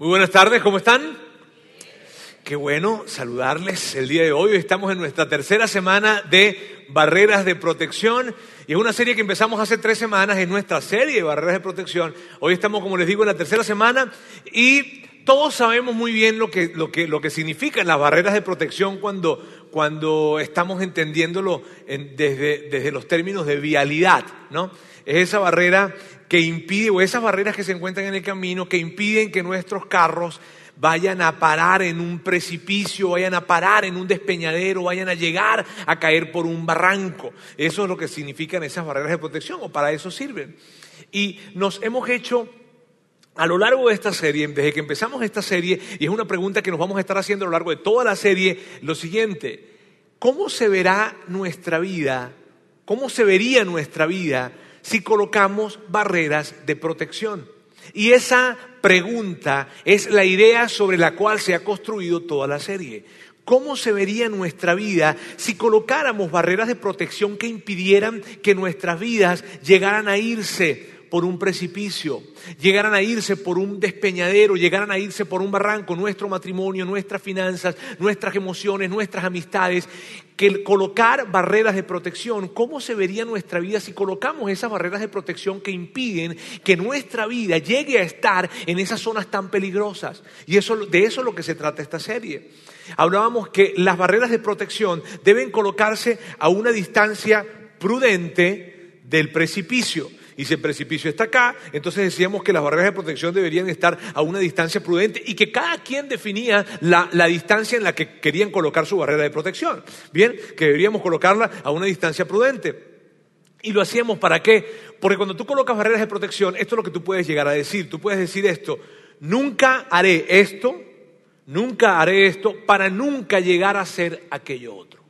Muy buenas tardes, ¿cómo están? Qué bueno saludarles el día de hoy. Estamos en nuestra tercera semana de barreras de protección y es una serie que empezamos hace tres semanas, es nuestra serie de barreras de protección. Hoy estamos, como les digo, en la tercera semana y todos sabemos muy bien lo que, lo que, lo que significan las barreras de protección cuando, cuando estamos entendiéndolo desde, desde los términos de vialidad, ¿no? Es esa barrera que impide, o esas barreras que se encuentran en el camino, que impiden que nuestros carros vayan a parar en un precipicio, vayan a parar en un despeñadero, vayan a llegar a caer por un barranco. Eso es lo que significan esas barreras de protección, o para eso sirven. Y nos hemos hecho a lo largo de esta serie, desde que empezamos esta serie, y es una pregunta que nos vamos a estar haciendo a lo largo de toda la serie, lo siguiente, ¿cómo se verá nuestra vida? ¿Cómo se vería nuestra vida si colocamos barreras de protección? Y esa pregunta es la idea sobre la cual se ha construido toda la serie. ¿Cómo se vería nuestra vida si colocáramos barreras de protección que impidieran que nuestras vidas llegaran a irse por un precipicio, llegaran a irse por un despeñadero, llegaran a irse por un barranco, nuestro matrimonio, nuestras finanzas, nuestras emociones, nuestras amistades, que colocar barreras de protección, ¿cómo se vería nuestra vida si colocamos esas barreras de protección que impiden que nuestra vida llegue a estar en esas zonas tan peligrosas? Y eso, de eso es lo que se trata esta serie. Hablábamos que las barreras de protección deben colocarse a una distancia prudente del precipicio y si el precipicio está acá, entonces decíamos que las barreras de protección deberían estar a una distancia prudente y que cada quien definía la, distancia en la que querían colocar su barrera de protección. Bien, que deberíamos colocarla a una distancia prudente. ¿Y lo hacíamos para qué? Porque cuando tú colocas barreras de protección, esto es lo que tú puedes llegar a decir. Tú puedes decir esto, nunca haré esto, nunca haré esto para nunca llegar a ser aquello otro.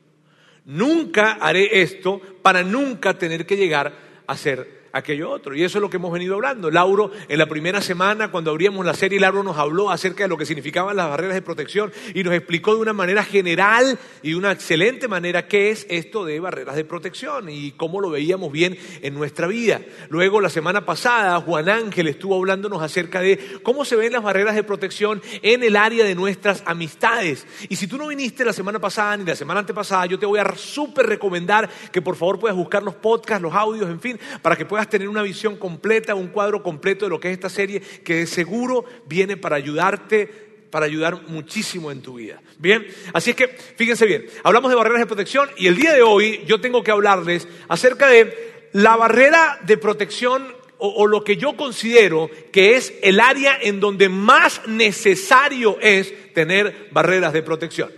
Nunca haré esto para nunca tener que llegar a ser aquello otro. Y eso es lo que hemos venido hablando. Lauro, en la primera semana, cuando abríamos la serie, Lauro nos habló acerca de lo que significaban las barreras de protección y nos explicó de una manera general y de una excelente manera qué es esto de barreras de protección y cómo lo veíamos bien en nuestra vida. Luego, la semana pasada, Juan Ángel estuvo hablándonos acerca de cómo se ven las barreras de protección en el área de nuestras amistades. Y si tú no viniste la semana pasada ni la semana antepasada, yo te voy a súper recomendar que por favor puedas buscar los podcasts, los audios, en fin, para que puedas tener una visión completa, un cuadro completo de lo que es esta serie, que de seguro viene para ayudarte para ayudar muchísimo en tu vida. Bien, así es que fíjense bien, hablamos de barreras de protección y el día de hoy yo tengo que hablarles acerca de la barrera de protección o, o, lo que yo considero que es el área en donde más necesario es tener barreras de protección.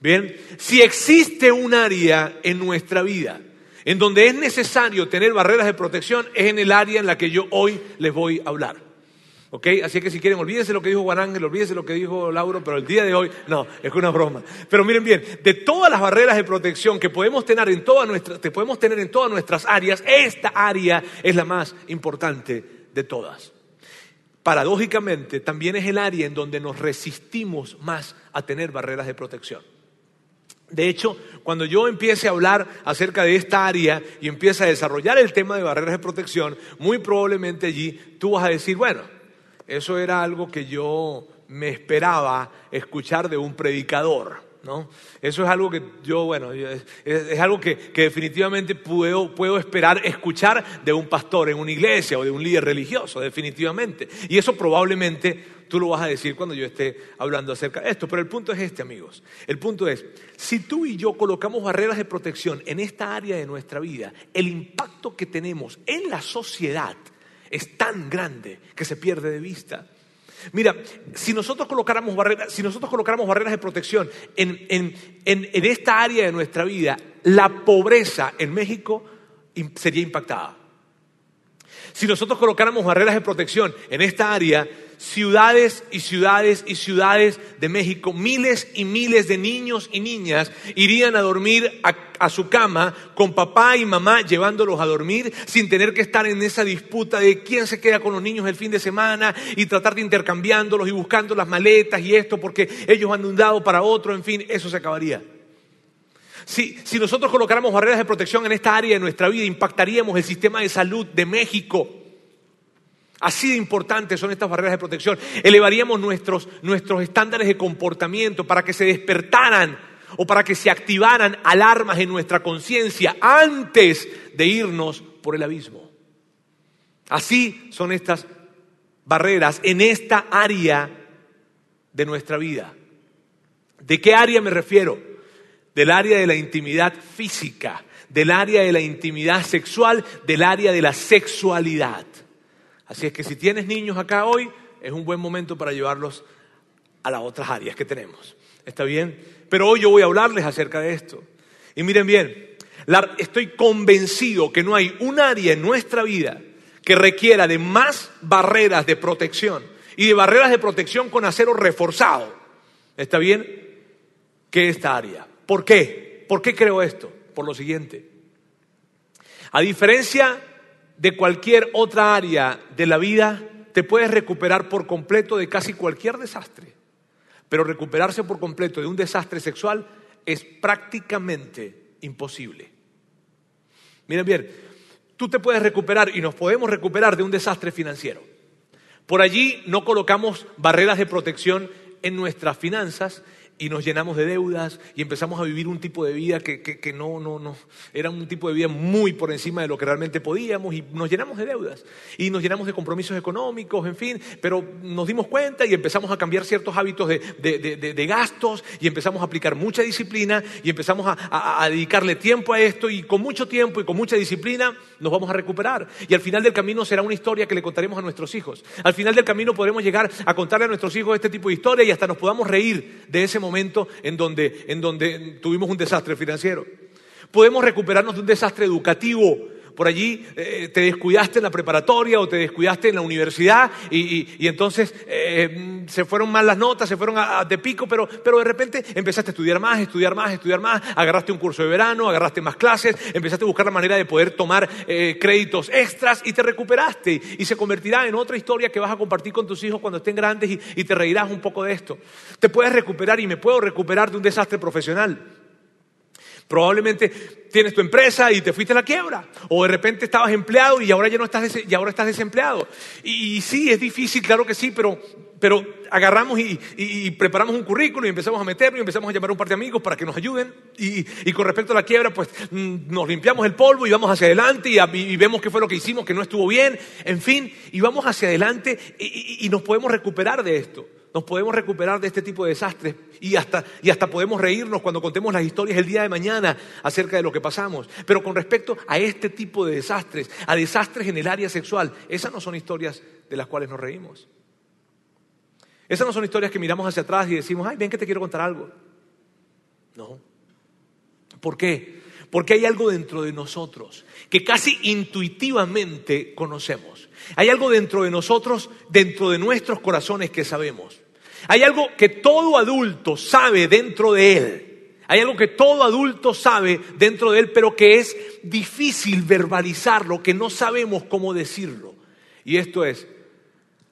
Bien, si existe un área en nuestra vida en donde es necesario tener barreras de protección es en el área en la que yo hoy les voy a hablar. ¿Ok? Así que si quieren, olvídense lo que dijo Juan Ángel, olvídense lo que dijo Lauro, pero el día de hoy, no, es una broma. Pero miren bien, de todas las barreras de protección que podemos tener en que podemos tener en todas nuestras áreas, esta área es la más importante de todas. Paradójicamente, también es el área en donde nos resistimos más a tener barreras de protección. De hecho, cuando yo empiece a hablar acerca de esta área y empiece a desarrollar el tema de barreras de protección, muy probablemente allí tú vas a decir, bueno, eso era algo que yo me esperaba escuchar de un predicador. ¿No? Eso es algo que yo, bueno, es, algo que, que definitivamente puedo, puedo, esperar escuchar de un pastor en una iglesia o de un líder religioso, definitivamente. Y eso probablemente tú lo vas a decir cuando yo esté hablando acerca de esto. Pero el punto es este, amigos. El punto es, si tú y yo colocamos barreras de protección en esta área de nuestra vida, el impacto que tenemos en la sociedad es tan grande que se pierde de vista. Mira, si nosotros colocáramos barreras, si nosotros colocáramos barreras de protección en, en, en esta área de nuestra vida, la pobreza en México sería impactada. Si nosotros colocáramos barreras de protección en esta área, ciudades y ciudades y ciudades de México, miles y miles de niños y niñas irían a dormir a, su cama con papá y mamá llevándolos a dormir sin tener que estar en esa disputa de quién se queda con los niños el fin de semana y tratar de intercambiándolos y buscando las maletas y esto porque ellos han de un lado para otro, en fin, eso se acabaría. Si, si nosotros colocáramos barreras de protección en esta área de nuestra vida, impactaríamos el sistema de salud de México Así de importantes son estas barreras de protección. Elevaríamos nuestros, nuestros estándares de comportamiento para que se despertaran o para que se activaran alarmas en nuestra conciencia antes de irnos por el abismo. Así son estas barreras en esta área de nuestra vida. ¿De qué área me refiero? Del área de la intimidad física, del área de la intimidad sexual, del área de la sexualidad. Así es que si tienes niños acá hoy, es un buen momento para llevarlos a las otras áreas que tenemos. ¿Está bien? Pero hoy yo voy a hablarles acerca de esto. Y miren bien, estoy convencido que no hay un área en nuestra vida que requiera de más barreras de protección y de barreras de protección con acero reforzado. ¿Está bien? Que esta área. ¿Por qué? ¿Por qué creo esto? Por lo siguiente. A diferencia de cualquier otra área de la vida, te puedes recuperar por completo de casi cualquier desastre. Pero recuperarse por completo de un desastre sexual es prácticamente imposible. Miren bien, tú te puedes recuperar y nos podemos recuperar de un desastre financiero. Por allí no colocamos barreras de protección en nuestras finanzas y nos llenamos de deudas y empezamos a vivir un tipo de vida que, que, no, no, no, era un tipo de vida muy por encima de lo que realmente podíamos y nos llenamos de deudas y nos llenamos de compromisos económicos, en fin, pero nos dimos cuenta y empezamos a cambiar ciertos hábitos de, de, de, gastos y empezamos a aplicar mucha disciplina y empezamos a, a, dedicarle tiempo a esto y con mucho tiempo y con mucha disciplina nos vamos a recuperar y al final del camino será una historia que le contaremos a nuestros hijos. Al final del camino podremos llegar a contarle a nuestros hijos este tipo de historia y hasta nos podamos reír de ese momento momento en donde, en donde tuvimos un desastre financiero. Podemos recuperarnos de un desastre educativo. Por allí eh, te descuidaste en la preparatoria o te descuidaste en la universidad y, entonces eh, se fueron mal las notas, se fueron de pico, pero, pero de repente empezaste a estudiar más, estudiar más, estudiar más, agarraste un curso de verano, agarraste más clases, empezaste a buscar la manera de poder tomar eh, créditos extras y te recuperaste y se convertirá en otra historia que vas a compartir con tus hijos cuando estén grandes y, y te reirás un poco de esto. Te puedes recuperar y me puedo recuperar de un desastre profesional. Probablemente tienes tu empresa y te fuiste a la quiebra. O de repente estabas empleado y ahora ya no estás, y ahora estás desempleado. Y, sí, es difícil, claro que sí, pero, pero agarramos y, preparamos un currículum y empezamos a meterlo y empezamos a llamar a un par de amigos para que nos ayuden. Y, con respecto a la quiebra, pues mm, nos limpiamos el polvo y vamos hacia adelante y, vemos qué fue lo que hicimos, que no estuvo bien. En fin, y vamos hacia adelante y nos podemos recuperar de esto nos podemos recuperar de este tipo de desastres y hasta, y hasta podemos reírnos cuando contemos las historias el día de mañana acerca de lo que pasamos. Pero con respecto a este tipo de desastres, a desastres en el área sexual, esas no son historias de las cuales nos reímos. Esas no son historias que miramos hacia atrás y decimos, ay, ven que te quiero contar algo. No. ¿Por qué? Porque hay algo dentro de nosotros que casi intuitivamente conocemos. Hay algo dentro de nosotros, dentro de nuestros corazones que sabemos. Hay algo que todo adulto sabe dentro de él. Hay algo que todo adulto sabe dentro de él, pero que es difícil verbalizarlo, que no sabemos cómo decirlo. Y esto es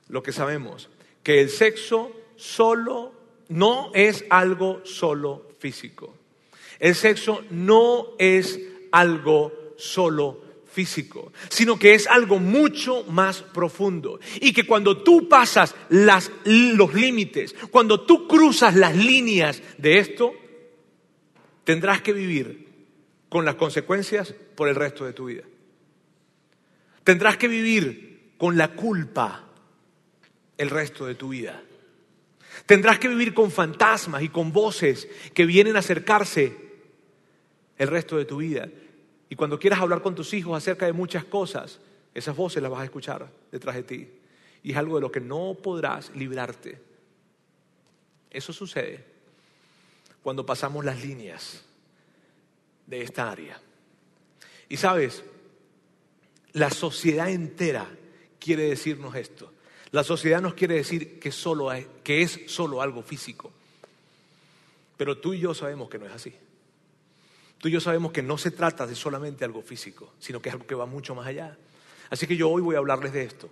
lo que sabemos, que el sexo solo no es algo solo físico. El sexo no es algo solo físico, sino que es algo mucho más profundo. Y que cuando tú pasas los límites, cuando tú cruzas las líneas de esto, tendrás que vivir con las consecuencias por el resto de tu vida. Tendrás que vivir con la culpa el resto de tu vida. Tendrás que vivir con fantasmas y con voces que vienen a acercarse el resto de tu vida. Y cuando quieras hablar con tus hijos acerca de muchas cosas, esas voces las vas a escuchar detrás de ti. Y es algo de lo que no podrás librarte. Eso sucede cuando pasamos las líneas de esta área. Y sabes, la sociedad entera quiere decirnos esto. La sociedad nos quiere decir que, que es solo algo físico. Pero tú y yo sabemos que no es así. Tú y yo sabemos que no se trata de solamente algo físico, sino que es algo que va mucho más allá. Así que yo hoy voy a hablarles de esto.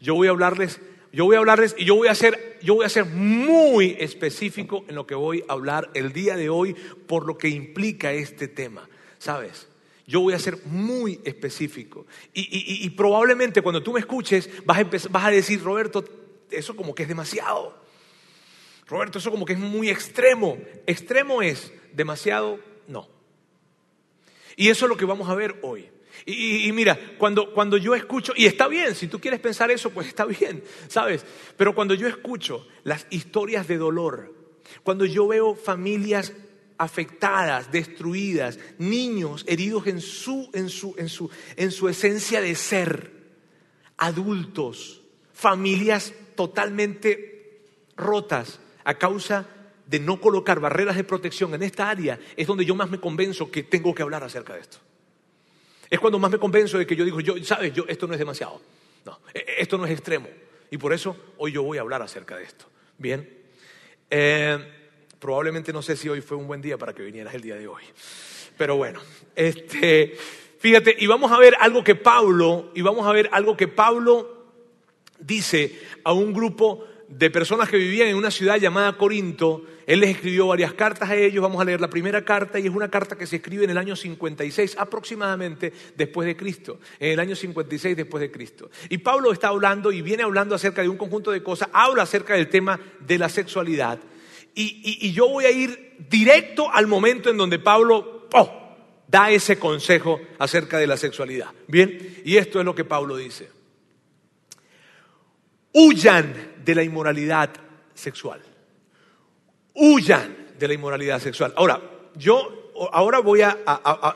Yo voy a hablarles, yo voy a hablarles y yo voy a ser, yo voy a ser muy específico en lo que voy a hablar el día de hoy por lo que implica este tema. ¿Sabes? Yo voy a ser muy específico. Y, probablemente cuando tú me escuches vas a, vas a decir, Roberto, eso como que es demasiado. Roberto, eso como que es muy extremo. Extremo es demasiado, no. Y eso es lo que vamos a ver hoy. Y, mira, cuando, cuando yo escucho, y está bien, si tú quieres pensar eso, pues está bien, ¿sabes? Pero cuando yo escucho las historias de dolor, cuando yo veo familias afectadas, destruidas, niños heridos en su, en su, en su, en su esencia de ser, adultos, familias totalmente rotas a causa de no colocar barreras de protección en esta área, es donde yo más me convenzo que tengo que hablar acerca de esto. Es cuando más me convenzo de que yo digo, yo, sabes, yo, esto no es demasiado. No, e, e, esto no es extremo. Y por eso hoy yo voy a hablar acerca de esto. Bien. Eh, probablemente no sé si hoy fue un buen día para que vinieras el día de hoy. Pero bueno, este, fíjate, y vamos a ver algo que Pablo, y vamos a ver algo que Pablo dice a un grupo de personas que vivían en una ciudad llamada Corinto. Él les escribió varias cartas a ellos. Vamos a leer la primera carta y es una carta que se escribe en el año 56 aproximadamente después de Cristo. En el año 56 después de Cristo. Y Pablo está hablando y viene hablando acerca de un conjunto de cosas. Habla acerca del tema de la sexualidad. Y, yo voy a ir directo al momento en donde Pablo oh, da ese consejo acerca de la sexualidad. Bien, y esto es lo que Pablo dice. Huyan de la inmoralidad sexual. Huyan de la inmoralidad sexual. Ahora, yo ahora voy a,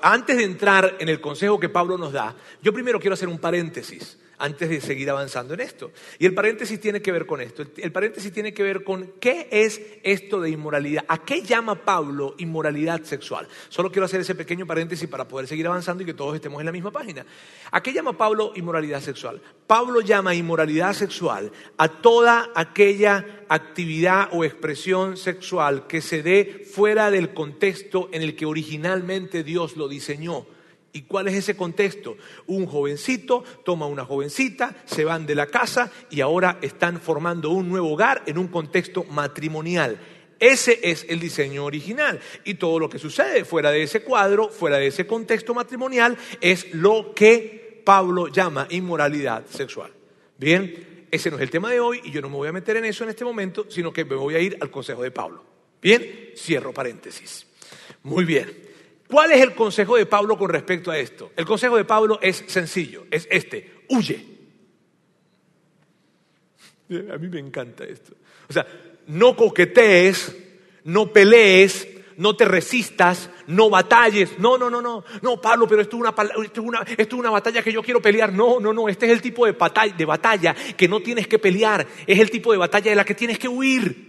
antes de entrar en el consejo que Pablo nos da, yo primero quiero hacer un paréntesis antes de seguir avanzando en esto. Y el paréntesis tiene que ver con esto. El paréntesis tiene que ver con qué es esto de inmoralidad. ¿A qué llama Pablo inmoralidad sexual? Solo quiero hacer ese pequeño paréntesis para poder seguir avanzando y que todos estemos en la misma página. ¿A qué llama Pablo inmoralidad sexual? Pablo llama inmoralidad sexual a toda aquella actividad o expresión sexual que se dé fuera del contexto en el que originalmente Dios lo diseñó. ¿Y cuál es ese contexto? Un jovencito toma una jovencita, se van de la casa y ahora están formando un nuevo hogar en un contexto matrimonial. Ese es el diseño original. Y todo lo que sucede fuera de ese cuadro, fuera de ese contexto matrimonial, es lo que Pablo llama inmoralidad sexual. Bien, ese no es el tema de hoy y yo no me voy a meter en eso en este momento, sino que me voy a ir al consejo de Pablo. Bien, cierro paréntesis. Muy bien. ¿Cuál es el consejo de Pablo con respecto a esto? El consejo de Pablo es sencillo, es este, huye. A mí me encanta esto. O sea, no coquetees, no pelees, no te resistas, no batalles. No, no, no, no. No, Pablo, pero esto es una, esto es una, esto es una batalla que yo quiero pelear. No, no, no. Este es el tipo de batalla, de batalla que no tienes que pelear. Es el tipo de batalla de la que tienes que huir.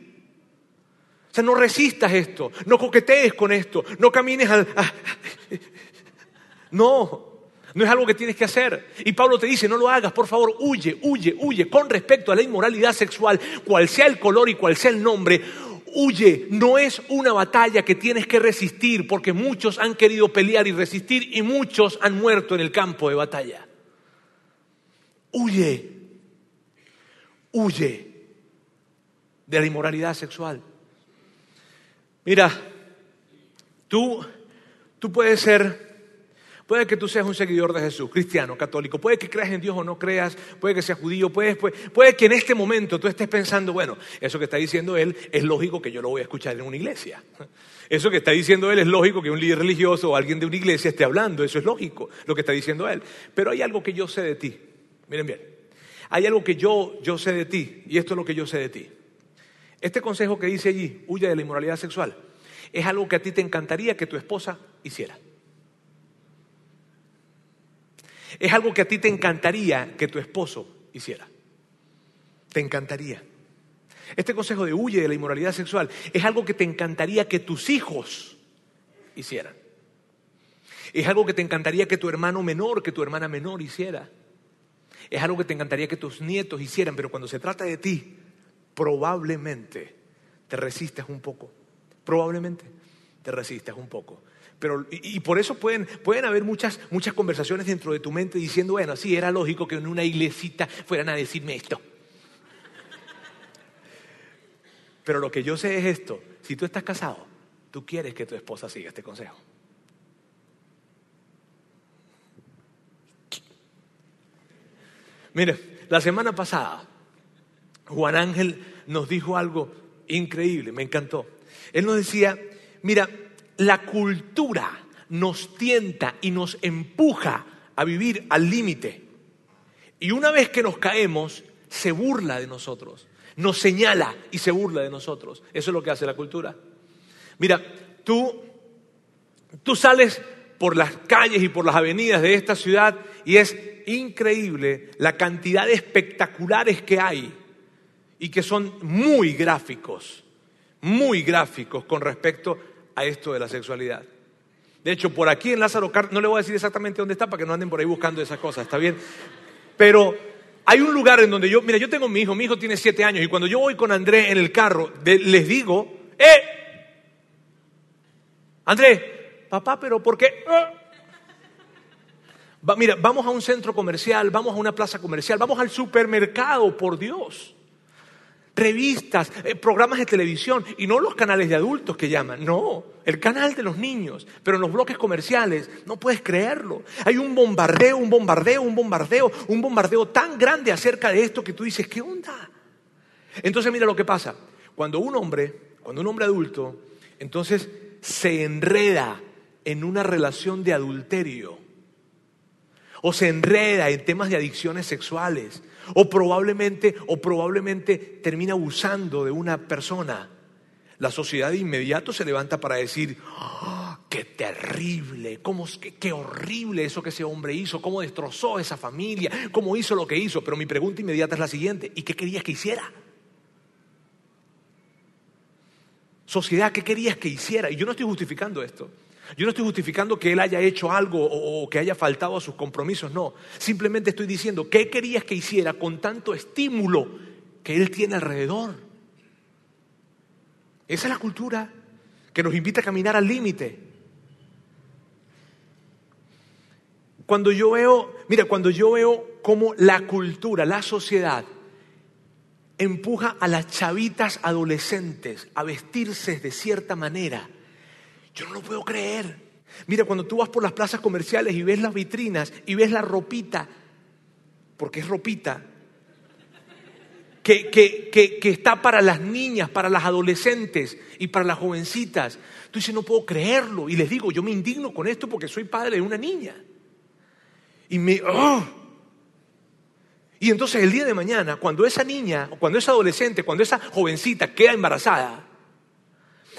No resistas esto, no coquetees con esto, no camines al... No, no es algo que tienes que hacer. Y Pablo te dice, no lo hagas, por favor, huye, huye, huye. Con respecto a la inmoralidad sexual, cual sea el color y cual sea el nombre, huye. No es una batalla que tienes que resistir, porque muchos han querido pelear y resistir y muchos han muerto en el campo de batalla. Huye, huye de la inmoralidad sexual. Mira, tú, tú puedes ser, puede que tú seas un seguidor de Jesús, cristiano, católico, puede que creas en Dios o no creas, puede que seas judío, puede, puede, que en este momento tú estés pensando, bueno, eso que está diciendo él es lógico que yo lo voy a escuchar en una iglesia. Eso que está diciendo él es lógico que un líder religioso o alguien de una iglesia esté hablando, eso es lógico, lo que está diciendo él. Pero hay algo que yo sé de ti, miren bien, hay algo que yo, yo sé de ti, y esto es lo que yo sé de ti. Este consejo que dice allí, huya de la inmoralidad sexual, es algo que a ti te encantaría que tu esposa hiciera. Es algo que a ti te encantaría que tu esposo hiciera. Te encantaría. Este consejo de huye de la inmoralidad sexual es algo que te encantaría que tus hijos hicieran. Es algo que te encantaría que tu hermano menor, que tu hermana menor hiciera. Es algo que te encantaría que tus nietos hicieran, pero cuando se trata de ti, probablemente te resistes un poco. Probablemente te resistes un poco. Pero, y, por eso pueden, pueden haber muchas, muchas conversaciones dentro de tu mente diciendo, bueno, sí, era lógico que en una iglesita fueran a decirme esto. Pero lo que yo sé es esto, si tú estás casado, tú quieres que tu esposa siga este consejo. Mire, la semana pasada Juan Ángel nos dijo algo increíble, me encantó. Él nos decía, mira, la cultura nos tienta y nos empuja a vivir al límite. Y una vez que nos caemos, se burla de nosotros, nos señala y se burla de nosotros. Eso es lo que hace la cultura. Mira, tú, tú sales por las calles y por las avenidas de esta ciudad y es increíble la cantidad de espectaculares que hay y que son muy gráficos, muy gráficos con respecto a esto de la sexualidad. De hecho, por aquí en Lázaro Cárdenas, no le voy a decir exactamente dónde está para que no anden por ahí buscando esas cosas, ¿está bien? Pero hay un lugar en donde yo, mira, yo tengo mi hijo, mi hijo tiene siete años y cuando yo voy con André en el carro, les digo, ¡eh! André, papá, pero ¿por qué? mira, vamos a un centro comercial, vamos a una plaza comercial, vamos al supermercado, por Dios revistas, eh, programas de televisión y no los canales de adultos que llaman, no, el canal de los niños, pero en los bloques comerciales, no puedes creerlo. Hay un bombardeo, un bombardeo, un bombardeo, un bombardeo tan grande acerca de esto que tú dices, ¿qué onda? Entonces mira lo que pasa, cuando un hombre, cuando un hombre adulto, entonces se enreda en una relación de adulterio o se enreda en temas de adicciones sexuales o probablemente, o probablemente termina abusando de una persona. La sociedad de inmediato se levanta para decir, ¡Ah, qué terrible, cómo, qué, qué horrible eso que ese hombre hizo, cómo destrozó esa familia, cómo hizo lo que hizo. Pero mi pregunta inmediata es la siguiente, ¿y qué querías que hiciera? Sociedad, ¿qué querías que hiciera? Y yo no estoy justificando esto. Yo no estoy justificando que él haya hecho algo o, que haya faltado a sus compromisos, no. Simplemente estoy diciendo, ¿qué querías que hiciera con tanto estímulo que él tiene alrededor? Esa es la cultura que nos invita a caminar al límite. Cuando yo veo, mira, cuando yo veo cómo la cultura, la sociedad, empuja a las chavitas adolescentes a vestirse de cierta manera, yo no lo puedo creer. Mira, cuando tú vas por las plazas comerciales y ves las vitrinas y ves la ropita, porque es ropita, que, que, está para las niñas, para las adolescentes y para las jovencitas. Tú dices, no puedo creerlo. Y les digo, yo me indigno con esto porque soy padre de una niña. Y me... ¡oh! Y entonces el día de mañana, cuando esa niña, cuando esa adolescente, cuando esa jovencita queda embarazada,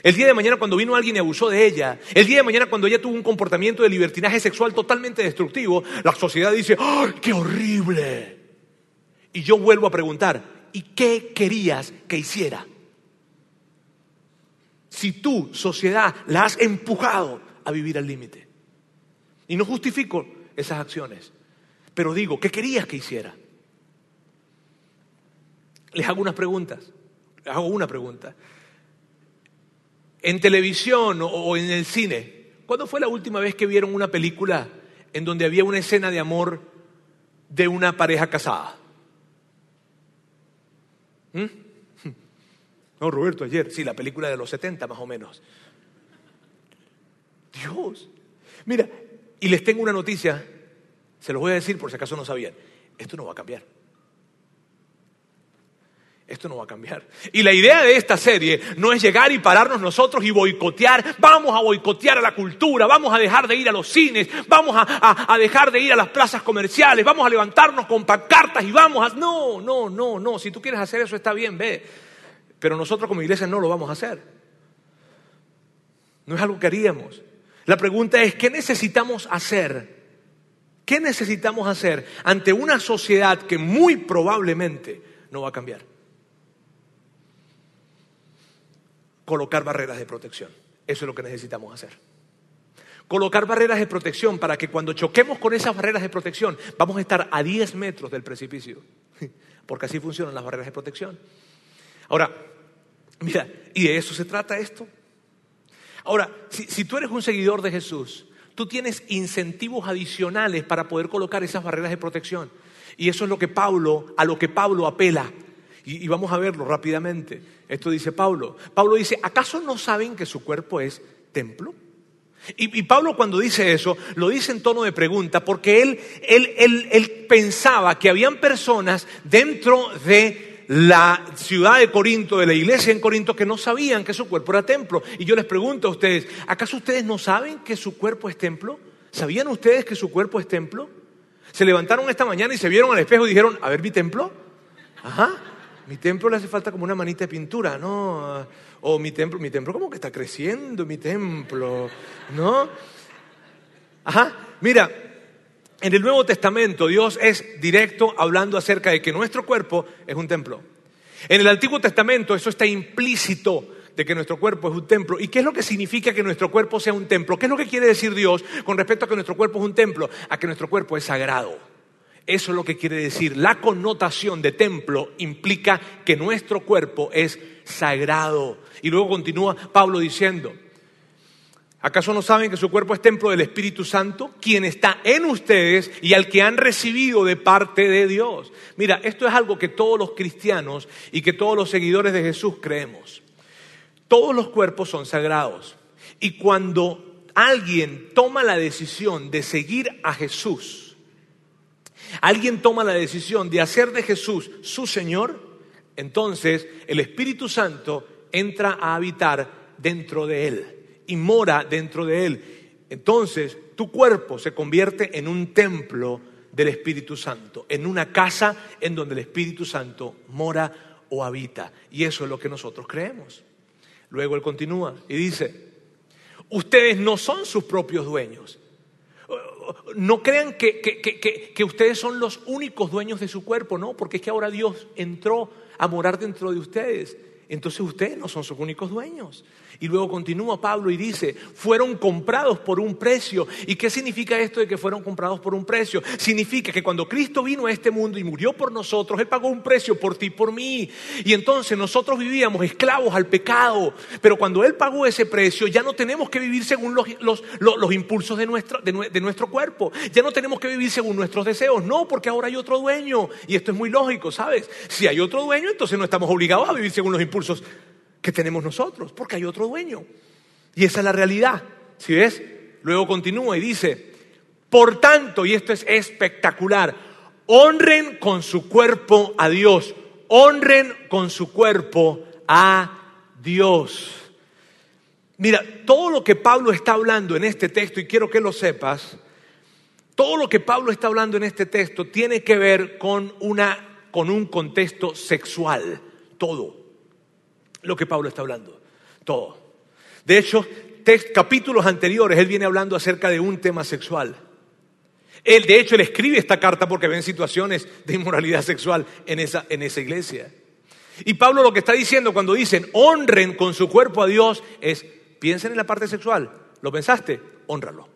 el día de mañana cuando vino alguien y abusó de ella, el día de mañana cuando ella tuvo un comportamiento de libertinaje sexual totalmente destructivo, la sociedad dice, ¡ay, qué horrible! Y yo vuelvo a preguntar, ¿y qué querías que hiciera? Si tú, sociedad, la has empujado a vivir al límite. Y no justifico esas acciones, pero digo, ¿qué querías que hiciera? Les hago unas preguntas, les hago una pregunta en televisión o en el cine. ¿Cuándo fue la última vez que vieron una película en donde había una escena de amor de una pareja casada? ¿Mm? No, Roberto, ayer, sí, la película de los 70 más o menos. Dios. Mira, y les tengo una noticia, se los voy a decir por si acaso no sabían. Esto no va a cambiar. Esto no va a cambiar. Y la idea de esta serie no es llegar y pararnos nosotros y boicotear. Vamos a boicotear a la cultura, vamos a dejar de ir a los cines, vamos a, dejar de ir a las plazas comerciales, vamos a levantarnos con pancartas y vamos a... No, no, no, no. Si tú quieres hacer eso está bien, ve. Pero nosotros como iglesia no lo vamos a hacer. No es algo que haríamos. La pregunta es, ¿qué necesitamos hacer? ¿Qué necesitamos hacer ante una sociedad que muy probablemente no va a cambiar? Colocar barreras de protección. Eso es lo que necesitamos hacer. Colocar barreras de protección para que cuando choquemos con esas barreras de protección vamos a estar a 10 metros del precipicio. Porque así funcionan las barreras de protección. Ahora, mira, ¿y de eso se trata esto? Ahora, si, tú eres un seguidor de Jesús, tú tienes incentivos adicionales para poder colocar esas barreras de protección. Y eso es lo que Pablo, a lo que Pablo apela y, vamos a verlo rápidamente. Esto dice Pablo. Pablo dice, ¿acaso no saben que su cuerpo es templo? Y, Pablo cuando dice eso, lo dice en tono de pregunta, porque él, él, él, él pensaba que habían personas dentro de la ciudad de Corinto, de la iglesia en Corinto, que no sabían que su cuerpo era templo. Y yo les pregunto a ustedes, ¿acaso ustedes no saben que su cuerpo es templo? ¿Sabían ustedes que su cuerpo es templo? Se levantaron esta mañana y se vieron al espejo y dijeron, a ver mi templo. Ajá, mi templo le hace falta como una manita de pintura, ¿no? O mi templo, mi templo como que está creciendo, mi templo, ¿no? Ajá, mira, en el Nuevo Testamento Dios es directo hablando acerca de que nuestro cuerpo es un templo. En el Antiguo Testamento eso está implícito de que nuestro cuerpo es un templo. ¿Y qué es lo que significa que nuestro cuerpo sea un templo? ¿Qué es lo que quiere decir Dios con respecto a que nuestro cuerpo es un templo? A que nuestro cuerpo es sagrado. Eso es lo que quiere decir. La connotación de templo implica que nuestro cuerpo es sagrado. Y luego continúa Pablo diciendo, ¿acaso no saben que su cuerpo es templo del Espíritu Santo, quien está en ustedes y al que han recibido de parte de Dios? Mira, esto es algo que todos los cristianos y que todos los seguidores de Jesús creemos. Todos los cuerpos son sagrados. Y cuando alguien toma la decisión de seguir a Jesús, alguien toma la decisión de hacer de Jesús su Señor, entonces el Espíritu Santo entra a habitar dentro de él y mora dentro de él. Entonces tu cuerpo se convierte en un templo del Espíritu Santo, en una casa en donde el Espíritu Santo mora o habita. Y eso es lo que nosotros creemos. Luego él continúa y dice, ustedes no son sus propios dueños. No crean que, que, ustedes son los únicos dueños de su cuerpo, no, porque es que ahora Dios entró a morar dentro de ustedes. Entonces ustedes no son sus únicos dueños. Y luego continúa Pablo y dice, fueron comprados por un precio. ¿Y qué significa esto de que fueron comprados por un precio? Significa que cuando Cristo vino a este mundo y murió por nosotros, Él pagó un precio por ti y por mí. Y entonces nosotros vivíamos esclavos al pecado. Pero cuando Él pagó ese precio, ya no tenemos que vivir según los, los, impulsos de nuestro, de nuestro cuerpo. Ya no tenemos que vivir según nuestros deseos. No, porque ahora hay otro dueño. Y esto es muy lógico, ¿sabes? Si hay otro dueño, entonces no estamos obligados a vivir según los impulsos que tenemos nosotros, porque hay otro dueño. Y esa es la realidad. Si ves? Luego continúa y dice, por tanto, y esto es espectacular, honren con su cuerpo a Dios, honren con su cuerpo a Dios. Mira, todo lo que Pablo está hablando en este texto, y quiero que lo sepas, todo lo que Pablo está hablando en este texto tiene que ver con, una, con un contexto sexual, todo lo que Pablo está hablando. Todo. De hecho, capítulos anteriores, él viene hablando acerca de un tema sexual. Él, de hecho, él escribe esta carta porque ven situaciones de inmoralidad sexual en esa, en esa iglesia. Y Pablo lo que está diciendo cuando dicen honren con su cuerpo a Dios es, piensen en la parte sexual. ¿Lo pensaste? Honralo.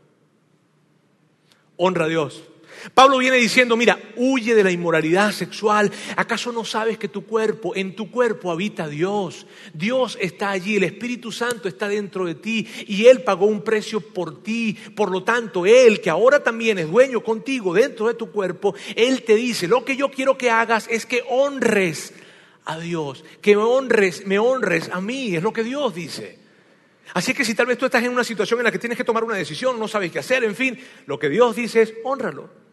Honra a Dios. Pablo viene diciendo, mira, huye de la inmoralidad sexual. ¿Acaso no sabes que tu cuerpo, en tu cuerpo habita Dios? Dios está allí, el Espíritu Santo está dentro de ti y Él pagó un precio por ti. Por lo tanto, Él, que ahora también es dueño contigo dentro de tu cuerpo, Él te dice, lo que yo quiero que hagas es que honres a Dios, que me honres, me honres a mí, es lo que Dios dice. Así que si tal vez tú estás en una situación en la que tienes que tomar una decisión, no sabes qué hacer, en fin, lo que Dios dice es honralo.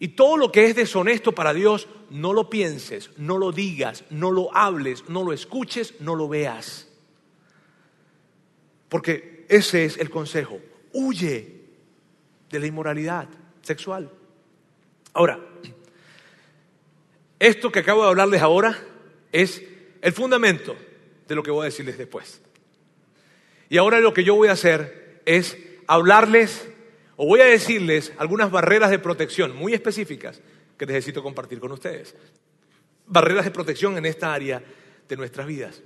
Y todo lo que es deshonesto para Dios, no lo pienses, no lo digas, no lo hables, no lo escuches, no lo veas. Porque ese es el consejo. Huye de la inmoralidad sexual. Ahora, esto que acabo de hablarles ahora es el fundamento de lo que voy a decirles después. Y ahora lo que yo voy a hacer es hablarles o voy a decirles algunas barreras de protección muy específicas que necesito compartir con ustedes. Barreras de protección en esta área de nuestras vidas.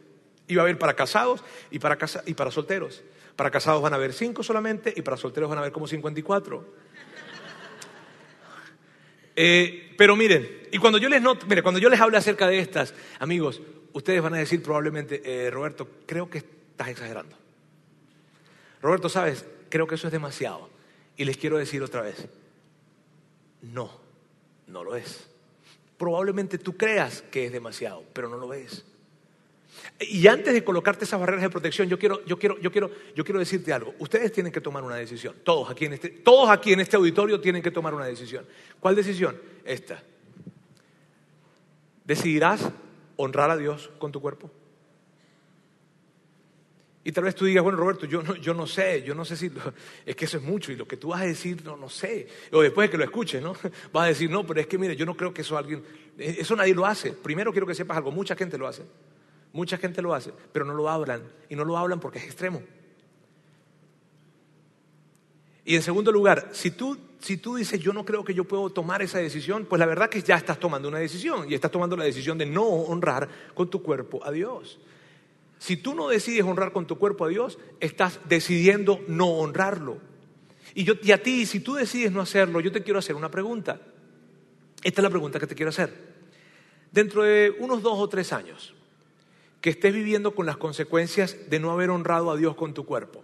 Y va a haber para casados y para, y para solteros. Para casados van a haber cinco solamente y para solteros van a haber como 54. Eh, pero miren, y cuando yo les noto, mire, cuando yo les hable acerca de estas, amigos, ustedes van a decir probablemente, eh, Roberto, creo que estás exagerando. Roberto, sabes, creo que eso es demasiado. Y les quiero decir otra vez, no, no lo es. Probablemente tú creas que es demasiado, pero no lo es. Y antes de colocarte esas barreras de protección, yo quiero, yo quiero, yo quiero, yo quiero decirte algo. Ustedes tienen que tomar una decisión. Todos aquí en este, todos aquí en este auditorio tienen que tomar una decisión. ¿Cuál decisión? Esta. ¿Decidirás honrar a Dios con tu cuerpo? Y tal vez tú digas, bueno, Roberto, yo no, yo no sé, yo no sé si es que eso es mucho y lo que tú vas a decir, no, no sé. O después de que lo escuches, ¿no? Vas a decir, no, pero es que mire, yo no creo que eso alguien, eso nadie lo hace. Primero quiero que sepas algo, mucha gente lo hace. Mucha gente lo hace, pero no lo hablan. Y no lo hablan porque es extremo. Y en segundo lugar, si tú, si tú dices, yo no creo que yo puedo tomar esa decisión, pues la verdad que ya estás tomando una decisión y estás tomando la decisión de no honrar con tu cuerpo a Dios. Si tú no decides honrar con tu cuerpo a Dios, estás decidiendo no honrarlo. Y, yo, y a ti, si tú decides no hacerlo, yo te quiero hacer una pregunta. Esta es la pregunta que te quiero hacer. Dentro de unos dos o tres años, que estés viviendo con las consecuencias de no haber honrado a Dios con tu cuerpo.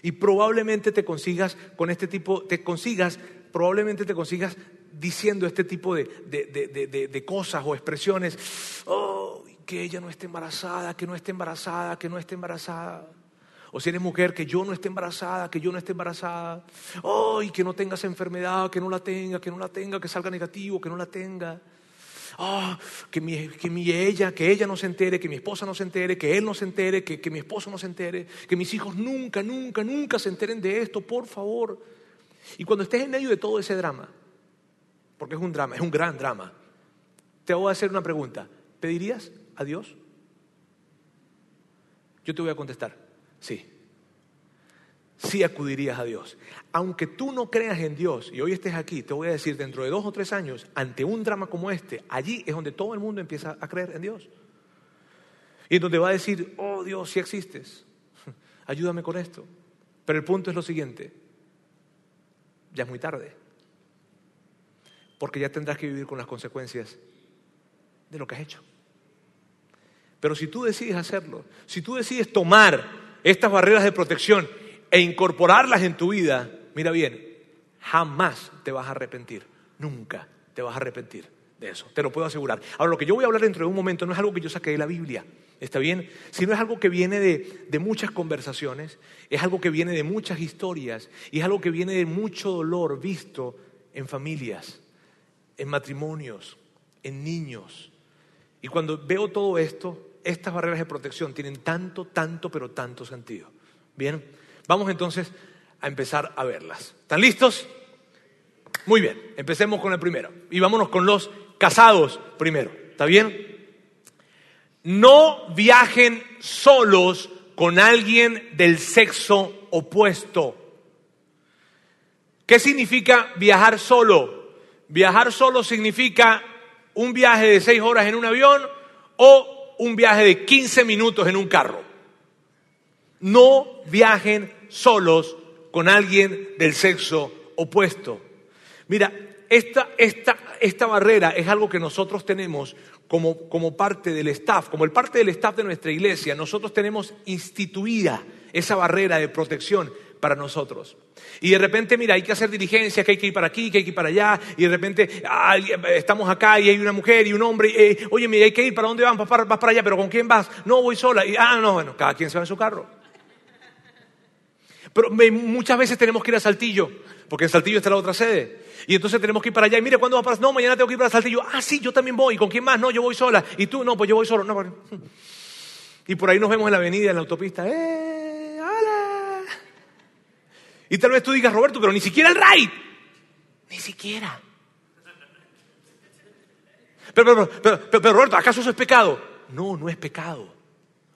Y probablemente te consigas con este tipo, te consigas, probablemente te consigas diciendo este tipo de, de cosas o expresiones. Oh, que ella no esté embarazada, que no esté embarazada, que no esté embarazada. O si eres mujer, que yo no esté embarazada, que yo no esté embarazada. ¡Ay, que no tengas enfermedad, que no la tenga, que no la tenga, que salga negativo, que no la tenga! ¡Ah, que, mi, que mi ella, que ella no se entere, que mi esposa no se entere, que él no se entere, que, que mi esposo no se entere, que mis hijos nunca, nunca, nunca se enteren de esto, por favor. Y cuando estés en medio de todo ese drama, porque es un drama, es un gran drama, te voy a hacer una pregunta. ¿Pedirías a Dios? Yo te voy a contestar, sí. Sí acudirías a Dios. Aunque tú no creas en Dios y hoy estés aquí, te voy a decir, dentro de dos o tres años, ante un drama como este, allí es donde todo el mundo empieza a creer en Dios. Y donde va a decir, oh Dios, si existes, ayúdame con esto. Pero el punto es lo siguiente, ya es muy tarde, porque ya tendrás que vivir con las consecuencias de lo que has hecho. Pero si tú decides hacerlo, si tú decides tomar estas barreras de protección e incorporarlas en tu vida, mira bien, jamás te vas a arrepentir, nunca te vas a arrepentir de eso, te lo puedo asegurar. Ahora, lo que yo voy a hablar dentro de un momento no es algo que yo saqué de la Biblia, ¿está bien? Sino es algo que viene de, de muchas conversaciones, es algo que viene de muchas historias y es algo que viene de mucho dolor visto en familias, en matrimonios, en niños. Y cuando veo todo esto, estas barreras de protección tienen tanto, tanto, pero tanto sentido. Bien, vamos entonces a empezar a verlas. ¿Están listos? Muy bien, empecemos con el primero. Y vámonos con los casados primero. ¿Está bien? No viajen solos con alguien del sexo opuesto. ¿Qué significa viajar solo? Viajar solo significa un viaje de seis horas en un avión o un viaje de 15 minutos en un carro. No viajen solos con alguien del sexo opuesto. Mira, esta, esta, esta barrera es algo que nosotros tenemos como, como parte del staff, como el parte del staff de nuestra iglesia. Nosotros tenemos instituida esa barrera de protección para nosotros. Y de repente, mira, hay que hacer diligencias, que hay que ir para aquí, que hay que ir para allá, y de repente estamos acá y hay una mujer y un hombre, y, oye, mira, hay que ir, ¿para dónde vas? vas para, para allá, pero ¿con quién vas? No, voy sola. Y, ah, no, bueno, cada quien se va en su carro. Pero muchas veces tenemos que ir a Saltillo, porque en Saltillo está la otra sede. Y entonces tenemos que ir para allá. Y mire, ¿cuándo vas para No, mañana tengo que ir para Saltillo. Ah, sí, yo también voy. ¿Con quién más? No, yo voy sola. ¿Y tú? No, pues yo voy solo. No, Y por ahí nos vemos en la avenida, en la autopista. ¡Eh! Y tal vez tú digas, Roberto, pero ni siquiera el ride. Ni siquiera. Pero, pero, pero, Roberto, ¿acaso eso es pecado? No, no es pecado.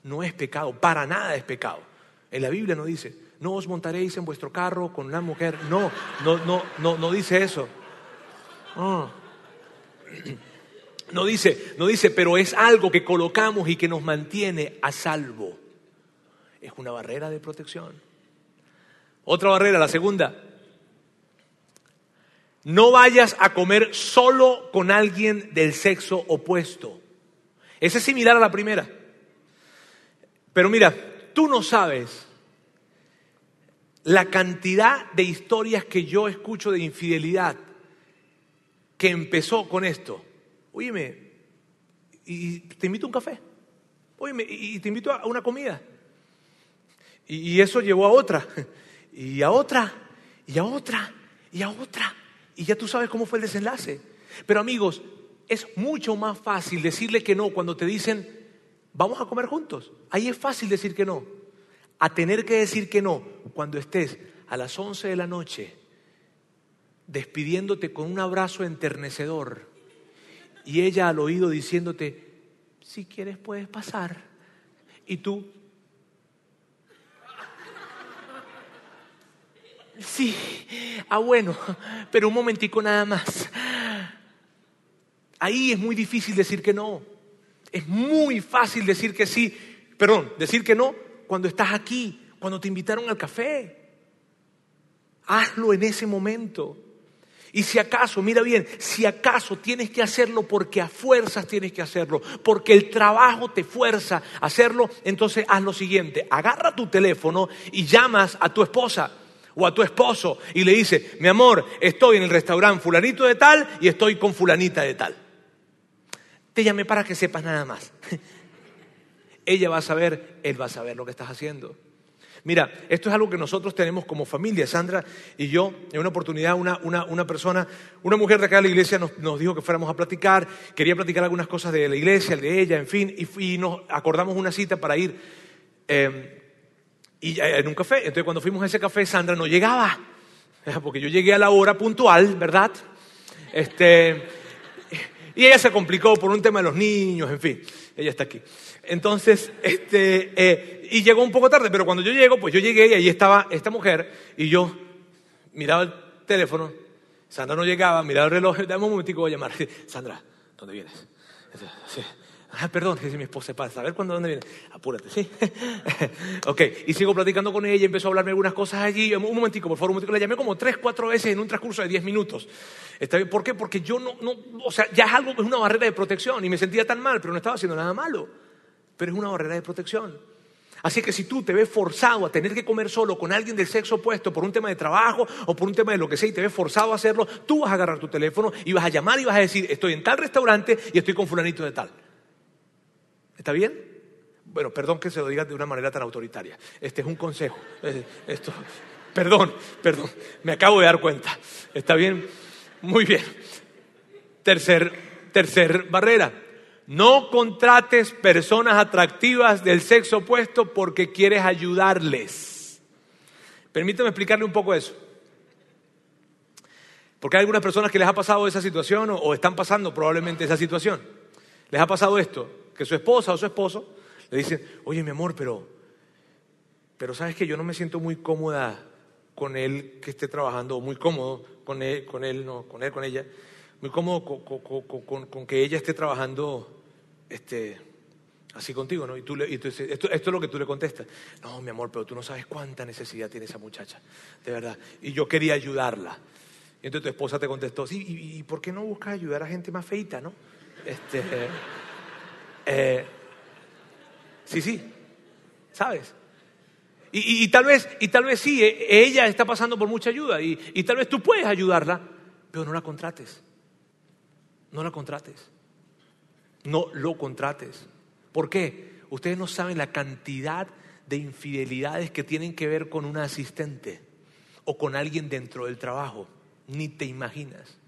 No es pecado. Para nada es pecado. En la Biblia no dice, no os montaréis en vuestro carro con una mujer. No, no, no, no, no dice eso. No. no dice, no dice, pero es algo que colocamos y que nos mantiene a salvo. Es una barrera de protección. Otra barrera, la segunda. No vayas a comer solo con alguien del sexo opuesto. Esa es similar a la primera. Pero mira, tú no sabes la cantidad de historias que yo escucho de infidelidad que empezó con esto. Óyeme, y te invito a un café. oye, y te invito a una comida. Y, eso llevó a otra, y a otra, y a otra, y a otra. Y ya tú sabes cómo fue el desenlace. Pero amigos, es mucho más fácil decirle que no cuando te dicen, vamos a comer juntos. Ahí es fácil decir que no. A tener que decir que no cuando estés a las 11 de la noche despidiéndote con un abrazo enternecedor y ella al oído diciéndote, si quieres puedes pasar. Y tú, sí, ah bueno, pero un momentico nada más. Ahí es muy difícil decir que no. Es muy fácil decir que sí, perdón, decir que no cuando estás aquí, cuando te invitaron al café. Hazlo en ese momento. Y si acaso, mira bien, si acaso tienes que hacerlo porque a fuerzas tienes que hacerlo, porque el trabajo te fuerza a hacerlo, entonces haz lo siguiente, agarra tu teléfono y llamas a tu esposa o a tu esposo y le dices, mi amor, estoy en el restaurante fulanito de tal y estoy con fulanita de tal. Te llamé para que sepas nada más. Ella va a saber, él va a saber lo que estás haciendo. Mira, esto es algo que nosotros tenemos como familia. Sandra y yo, en una oportunidad, una, persona, una mujer de acá de la iglesia nos, dijo que fuéramos a platicar, quería platicar algunas cosas de la iglesia, de ella, en fin, y, nos acordamos una cita para ir em, y, en un café. Entonces, cuando fuimos a ese café, Sandra no llegaba, porque yo llegué a la hora puntual, ¿verdad? Este, y ella se complicó por un tema de los niños, en fin, ella está aquí. Entonces, este, eh, y llegó un poco tarde, pero cuando yo llego, pues yo llegué y ahí estaba esta mujer y yo miraba el teléfono, Sandra no llegaba, miraba el reloj, dame un momentico, voy a llamar. Sandra, ¿dónde vienes? Sí. Ah, perdón, dice mi esposa, para saber cuándo, dónde viene. Apúrate, ¿sí? ok, y sigo platicando con ella, empezó a hablarme algunas cosas allí. Un momentico, por favor, un momentico. La llamé como tres, cuatro veces en un transcurso de diez minutos. ¿Está bien? ¿Por qué? Porque yo no, no, o sea, ya es algo, es una barrera de protección y me sentía tan mal, pero no estaba haciendo nada malo pero es una barrera de protección. Así que si tú te ves forzado a tener que comer solo con alguien del sexo opuesto por un tema de trabajo o por un tema de lo que sea y te ves forzado a hacerlo, tú vas a agarrar tu teléfono y vas a llamar y vas a decir, estoy en tal restaurante y estoy con fulanito de tal. ¿Está bien? Bueno, perdón que se lo diga de una manera tan autoritaria. Este es un consejo. Eh, esto, perdón, perdón, me acabo de dar cuenta. ¿Está bien? Muy bien. Tercer, tercer barrera no contrates personas atractivas del sexo opuesto porque quieres ayudarles. Permítame explicarle un poco eso. Porque hay algunas personas que les ha pasado esa situación o, están pasando probablemente esa situación. Les ha pasado esto, que su esposa o su esposo le dicen, oye mi amor, pero, pero sabes que yo no me siento muy cómoda con él que esté trabajando, muy cómodo con él, con él, no, con él, con ella, muy cómodo con que ella esté trabajando este, así contigo, ¿no? Y, tú, esto, es lo que tú le contestas. No, mi amor, pero tú no sabes cuánta necesidad tiene esa muchacha, de verdad. Y yo quería ayudarla. Y entonces tu esposa te contestó, sí, ¿y, por qué no buscas ayudar a gente más feita, no? Este, eh, sí, sí, ¿sabes? Y, tal vez, y tal vez sí, e, ella está pasando por mucha ayuda y, y tal vez tú puedes ayudarla, pero no la contrates. No la contrates no lo contrates. ¿Por qué? Ustedes no saben la cantidad de infidelidades que tienen que ver con una asistente o con alguien dentro del trabajo. Ni te imaginas.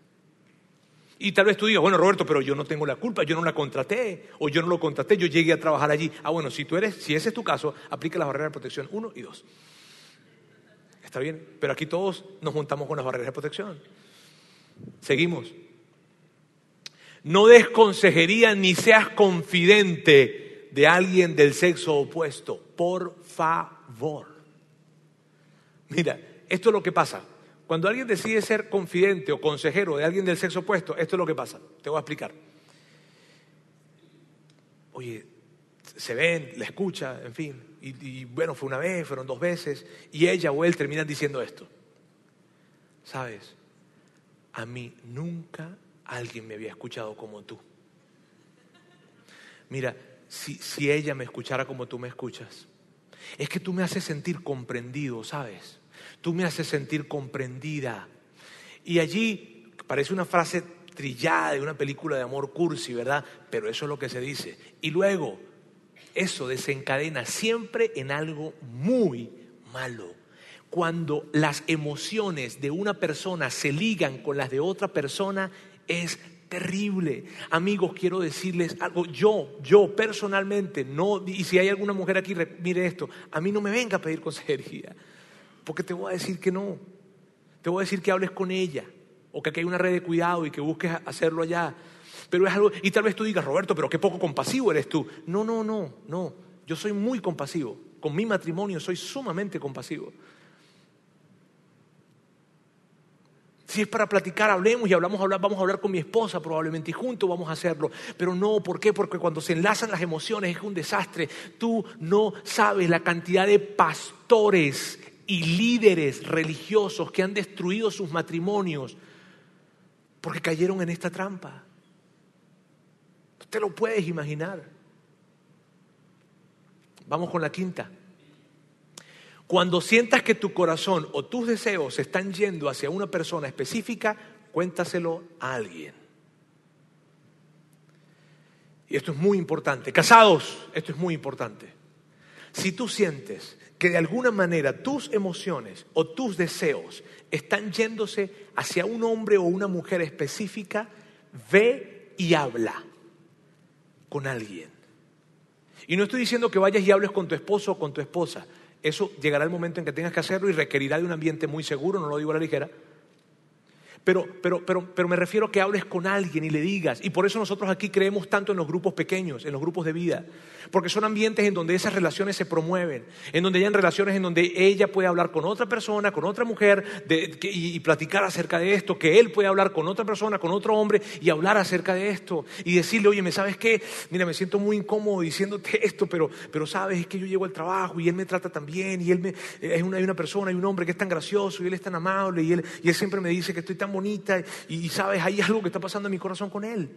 Y tal vez tú digas, bueno, Roberto, pero yo no tengo la culpa, yo no la contraté, o yo no lo contraté, yo llegué a trabajar allí. Ah, bueno, si tú eres, si ese es tu caso, aplica las barreras de protección 1 y 2. Está bien, pero aquí todos nos juntamos con las barreras de protección. Seguimos. No des consejería ni seas confidente de alguien del sexo opuesto. Por favor. Mira, esto es lo que pasa. Cuando alguien decide ser confidente o consejero de alguien del sexo opuesto, esto es lo que pasa. Te voy a explicar. Oye, se ven, la escucha, en fin. Y, y, bueno, fue una vez, fueron dos veces. Y ella o él terminan diciendo esto. ¿Sabes? A mí nunca alguien me había escuchado como tú. Mira, si, ella me escuchara como tú me escuchas, es que tú me haces sentir comprendido, ¿sabes? Tú me haces sentir comprendida. Y allí parece una frase trillada de una película de amor cursi, ¿verdad? Pero eso es lo que se dice. Y luego, eso desencadena siempre en algo muy malo. Cuando las emociones de una persona se ligan con las de otra persona, es terrible. Amigos, quiero decirles algo. Yo, yo personalmente, no, y si hay alguna mujer aquí, mire esto, a mí no me venga a pedir consejería, porque te voy a decir que no. Te voy a decir que hables con ella, o que aquí hay una red de cuidado y que busques hacerlo allá. Pero es algo, y tal vez tú digas, Roberto, pero qué poco compasivo eres tú. No, no, no, no. Yo soy muy compasivo. Con mi matrimonio soy sumamente compasivo. Si es para platicar, hablemos y hablamos, vamos a hablar con mi esposa probablemente y juntos vamos a hacerlo. Pero no, ¿por qué? Porque cuando se enlazan las emociones es un desastre. Tú no sabes la cantidad de pastores y líderes religiosos que han destruido sus matrimonios porque cayeron en esta trampa. No te lo puedes imaginar. Vamos con la quinta. Cuando sientas que tu corazón o tus deseos se están yendo hacia una persona específica, cuéntaselo a alguien. Y esto es muy importante. Casados, esto es muy importante. Si tú sientes que de alguna manera tus emociones o tus deseos están yéndose hacia un hombre o una mujer específica, ve y habla con alguien. Y no estoy diciendo que vayas y hables con tu esposo o con tu esposa. Eso llegará el momento en que tengas que hacerlo y requerirá de un ambiente muy seguro, no lo digo a la ligera. Pero, pero, pero, pero me refiero a que hables con alguien y le digas. Y por eso nosotros aquí creemos tanto en los grupos pequeños, en los grupos de vida. Porque son ambientes en donde esas relaciones se promueven, en donde hay relaciones en donde ella puede hablar con otra persona, con otra mujer y, platicar acerca de esto, que él puede hablar con otra persona, con otro hombre y hablar acerca de esto. Y decirle, oye, ¿me sabes qué? Mira, me siento muy incómodo diciéndote esto, pero, pero sabes, es que yo llego al trabajo y él me trata tan bien y él me, es una, hay una persona, hay un hombre que es tan gracioso y él es tan amable y él, y él siempre me dice que estoy tan bonita y, sabes, hay algo que está pasando en mi corazón con él.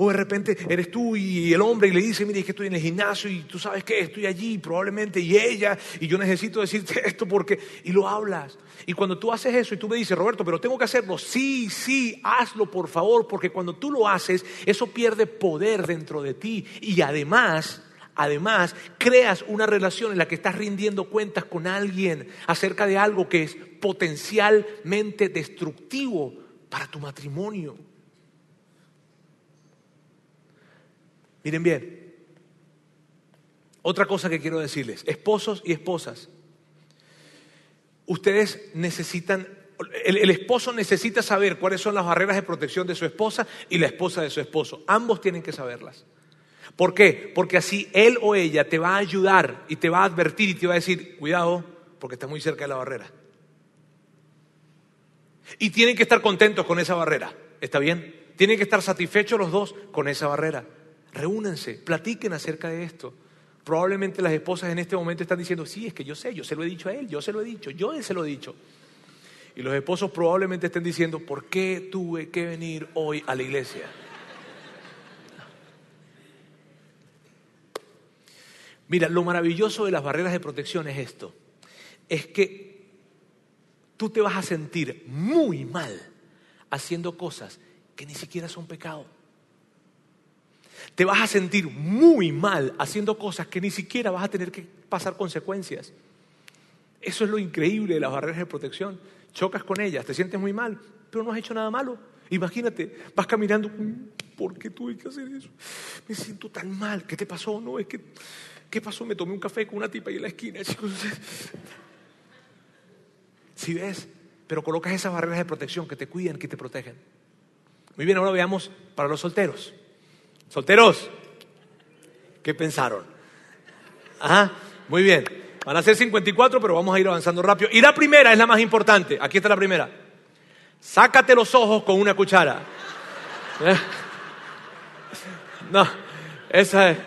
O de repente eres tú y el hombre y le dice, mire, es que estoy en el gimnasio y tú sabes que estoy allí probablemente y ella y yo necesito decirte esto porque... Y lo hablas. Y cuando tú haces eso y tú me dices, Roberto, pero tengo que hacerlo, sí, sí, hazlo por favor, porque cuando tú lo haces, eso pierde poder dentro de ti. Y además, además, creas una relación en la que estás rindiendo cuentas con alguien acerca de algo que es potencialmente destructivo para tu matrimonio. Miren bien, otra cosa que quiero decirles, esposos y esposas, ustedes necesitan, el, esposo necesita saber cuáles son las barreras de protección de su esposa y la esposa de su esposo. Ambos tienen que saberlas. ¿Por qué? Porque así él o ella te va a ayudar y te va a advertir y te va a decir, cuidado, porque está muy cerca de la barrera. Y tienen que estar contentos con esa barrera, ¿está bien? Tienen que estar satisfechos los dos con esa barrera. Reúnense, platiquen acerca de esto. Probablemente las esposas en este momento están diciendo, sí, es que yo sé, yo se lo he dicho a él, yo se lo he dicho, yo se lo he dicho. Y los esposos probablemente estén diciendo, ¿por qué tuve que venir hoy a la iglesia? Mira, lo maravilloso de las barreras de protección es esto, es que tú te vas a sentir muy mal haciendo cosas que ni siquiera son pecado. Te vas a sentir muy mal haciendo cosas que ni siquiera vas a tener que pasar consecuencias. Eso es lo increíble de las barreras de protección. Chocas con ellas, te sientes muy mal, pero no has hecho nada malo. Imagínate, vas caminando, ¿por qué tuve que hacer eso? Me siento tan mal, ¿qué te pasó? No, es que, ¿qué pasó? Me tomé un café con una tipa ahí en la esquina, chicos. Si ves, pero colocas esas barreras de protección que te cuidan, que te protegen. Muy bien, ahora veamos para los solteros. Solteros, ¿qué pensaron? Ajá, muy bien. Van a ser 54, pero vamos a ir avanzando rápido. Y la primera es la más importante. Aquí está la primera. Sácate los ojos con una cuchara. No, esa es.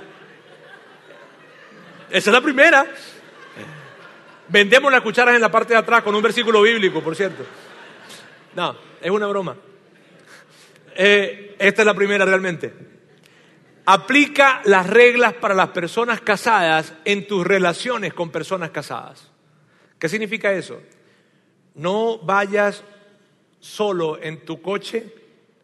Esa es la primera. Vendemos las cucharas en la parte de atrás con un versículo bíblico, por cierto. No, es una broma. Eh, esta es la primera realmente. Aplica las reglas para las personas casadas en tus relaciones con personas casadas. ¿Qué significa eso? No vayas solo en tu coche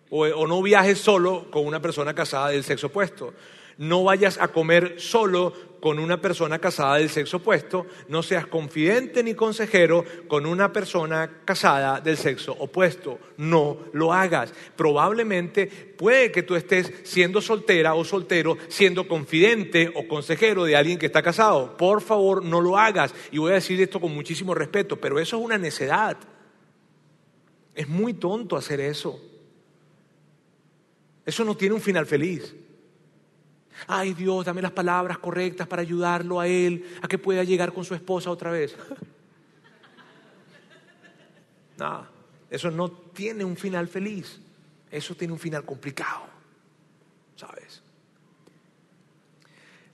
o, no viajes solo con una persona casada del sexo opuesto. No vayas a comer solo con una persona casada del sexo opuesto. No seas confidente ni consejero con una persona casada del sexo opuesto. No lo hagas. Probablemente puede que tú estés siendo soltera o soltero, siendo confidente o consejero de alguien que está casado. Por favor, no lo hagas. Y voy a decir esto con muchísimo respeto, pero eso es una necedad. Es muy tonto hacer eso. Eso no tiene un final feliz. Ay Dios, dame las palabras correctas para ayudarlo a él a que pueda llegar con su esposa otra vez. no, eso no tiene un final feliz. Eso tiene un final complicado. ¿Sabes?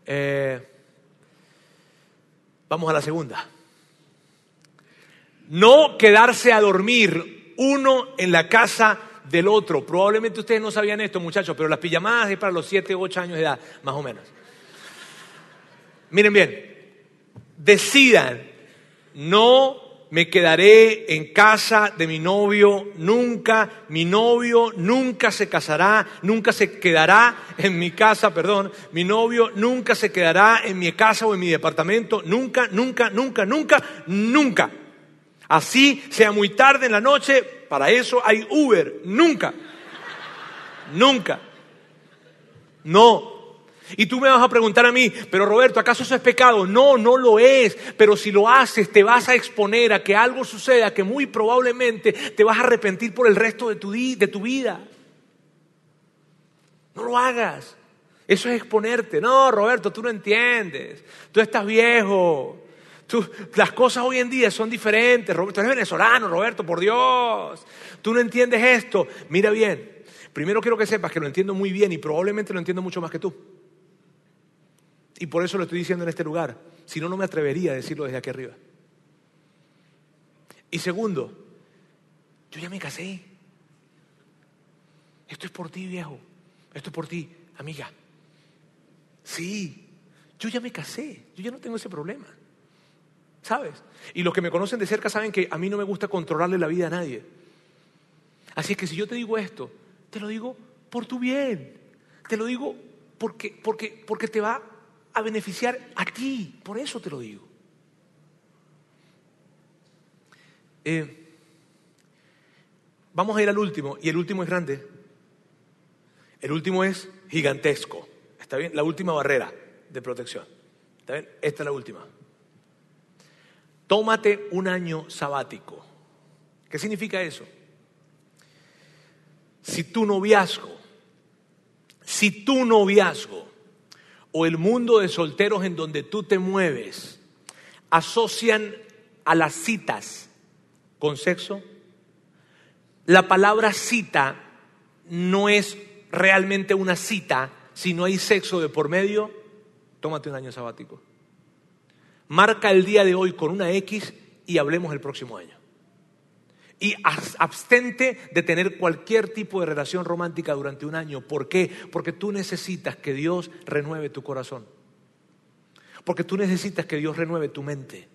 Eh, vamos a la segunda. No quedarse a dormir uno en la casa del otro. Probablemente ustedes no sabían esto, muchachos, pero las pijamadas es para los 7 u 8 años de edad, más o menos. Miren bien, decidan, no me quedaré en casa de mi novio nunca, mi novio nunca se casará, nunca se quedará en mi casa, perdón, mi novio nunca se quedará en mi casa o en mi departamento, nunca, nunca, nunca, nunca, nunca. Así sea muy tarde en la noche, para eso hay Uber. Nunca. Nunca. No. Y tú me vas a preguntar a mí, pero Roberto, ¿acaso eso es pecado? No, no lo es. Pero si lo haces, te vas a exponer a que algo suceda que muy probablemente te vas a arrepentir por el resto de tu, de tu vida. No lo hagas. Eso es exponerte. No, Roberto, tú no entiendes. Tú estás viejo las cosas hoy en día son diferentes. Roberto, eres venezolano, Roberto, por Dios. Tú no entiendes esto. Mira bien. Primero quiero que sepas que lo entiendo muy bien y probablemente lo entiendo mucho más que tú. Y por eso lo estoy diciendo en este lugar. Si no, no me atrevería a decirlo desde aquí arriba. Y segundo, yo ya me casé. Esto es por ti, viejo. Esto es por ti, amiga. Sí, yo ya me casé. Yo ya no tengo ese problema. ¿Sabes? Y los que me conocen de cerca saben que a mí no me gusta controlarle la vida a nadie. Así que si yo te digo esto, te lo digo por tu bien. Te lo digo porque, porque, porque te va a beneficiar a ti. Por eso te lo digo. Eh, vamos a ir al último, y el último es grande. El último es gigantesco. ¿Está bien? La última barrera de protección. ¿Está bien? Esta es la última. Tómate un año sabático. ¿Qué significa eso? Si tu noviazgo, si tu noviazgo o el mundo de solteros en donde tú te mueves asocian a las citas con sexo, la palabra cita no es realmente una cita si no hay sexo de por medio, tómate un año sabático. Marca el día de hoy con una X y hablemos el próximo año. Y abstente de tener cualquier tipo de relación romántica durante un año. ¿Por qué? Porque tú necesitas que Dios renueve tu corazón. Porque tú necesitas que Dios renueve tu mente.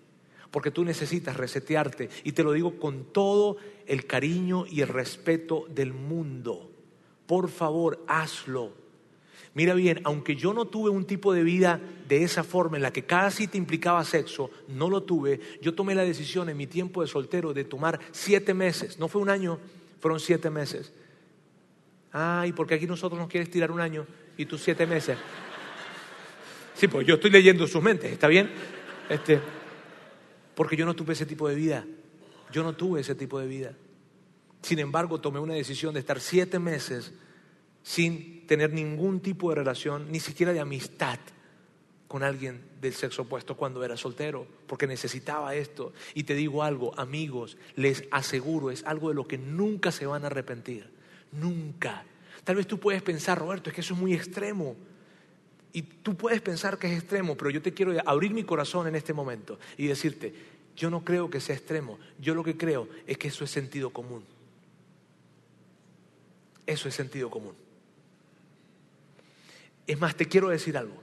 Porque tú necesitas resetearte. Y te lo digo con todo el cariño y el respeto del mundo. Por favor, hazlo. Mira bien, aunque yo no tuve un tipo de vida de esa forma en la que cada cita implicaba sexo, no lo tuve, yo tomé la decisión en mi tiempo de soltero de tomar siete meses, no fue un año, fueron siete meses. Ay, porque aquí nosotros nos quieres tirar un año y tú siete meses. Sí, pues yo estoy leyendo sus mentes, ¿está bien? Este, porque yo no tuve ese tipo de vida. Yo no tuve ese tipo de vida. Sin embargo, tomé una decisión de estar siete meses sin tener ningún tipo de relación, ni siquiera de amistad con alguien del sexo opuesto cuando era soltero, porque necesitaba esto. Y te digo algo, amigos, les aseguro, es algo de lo que nunca se van a arrepentir, nunca. Tal vez tú puedes pensar, Roberto, es que eso es muy extremo. Y tú puedes pensar que es extremo, pero yo te quiero abrir mi corazón en este momento y decirte, yo no creo que sea extremo, yo lo que creo es que eso es sentido común. Eso es sentido común. Es más, te quiero decir algo.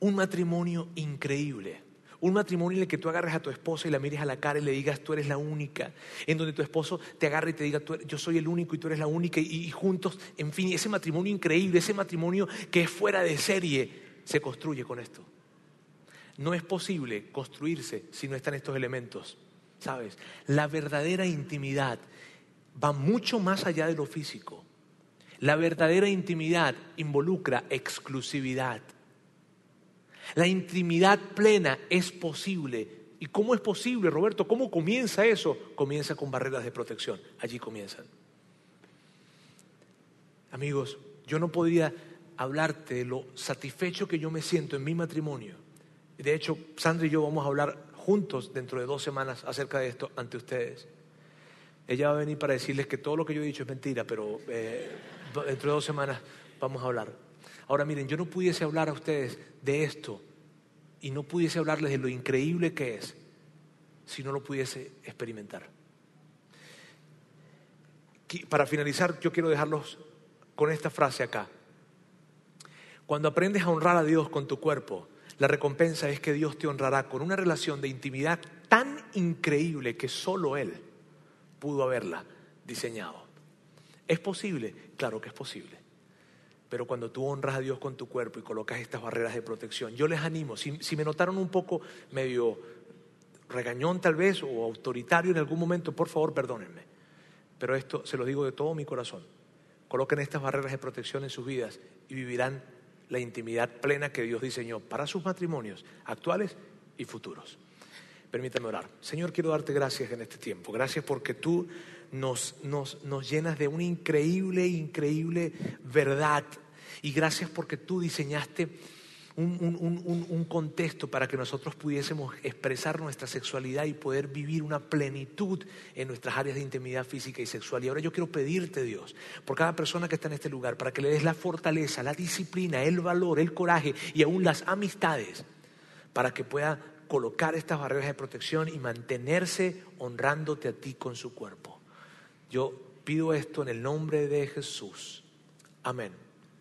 Un matrimonio increíble, Un matrimonio en el que tú agarres a tu esposa y la mires a la cara y le digas, tú eres la única. En donde tu esposo te agarre y te diga, yo soy el único y tú eres la única. Y, juntos, en fin, ese matrimonio increíble, ese matrimonio que es fuera de serie, se construye con esto. No es posible construirse si no están estos elementos. ¿Sabes? La verdadera intimidad va mucho más allá de lo físico. La verdadera intimidad involucra exclusividad. La intimidad plena es posible. ¿Y cómo es posible, Roberto? ¿Cómo comienza eso? Comienza con barreras de protección. Allí comienzan. Amigos, yo no podría hablarte de lo satisfecho que yo me siento en mi matrimonio. De hecho, Sandra y yo vamos a hablar juntos dentro de dos semanas acerca de esto ante ustedes. Ella va a venir para decirles que todo lo que yo he dicho es mentira, pero eh, dentro de dos semanas vamos a hablar. Ahora miren, yo no pudiese hablar a ustedes de esto y no pudiese hablarles de lo increíble que es si no lo pudiese experimentar. Para finalizar, yo quiero dejarlos con esta frase acá. Cuando aprendes a honrar a Dios con tu cuerpo, la recompensa es que Dios te honrará con una relación de intimidad tan increíble que solo Él pudo haberla diseñado. ¿Es posible? Claro que es posible. Pero cuando tú honras a Dios con tu cuerpo y colocas estas barreras de protección, yo les animo, si, me notaron un poco medio regañón tal vez o autoritario en algún momento, por favor perdónenme. Pero esto se lo digo de todo mi corazón. Coloquen estas barreras de protección en sus vidas y vivirán la intimidad plena que Dios diseñó para sus matrimonios actuales y futuros. Permítame orar. Señor, quiero darte gracias en este tiempo. Gracias porque tú nos, llenas de una increíble, increíble verdad. Y gracias porque tú diseñaste un, contexto para que nosotros pudiésemos expresar nuestra sexualidad y poder vivir una plenitud en nuestras áreas de intimidad física y sexual. Y ahora yo quiero pedirte, Dios, por cada persona que está en este lugar, para que le des la fortaleza, la disciplina, el valor, el coraje y aún las amistades, para que pueda colocar estas barreras de protección y mantenerse honrándote a ti con su cuerpo. Yo pido esto en el nombre de Jesús. Amén.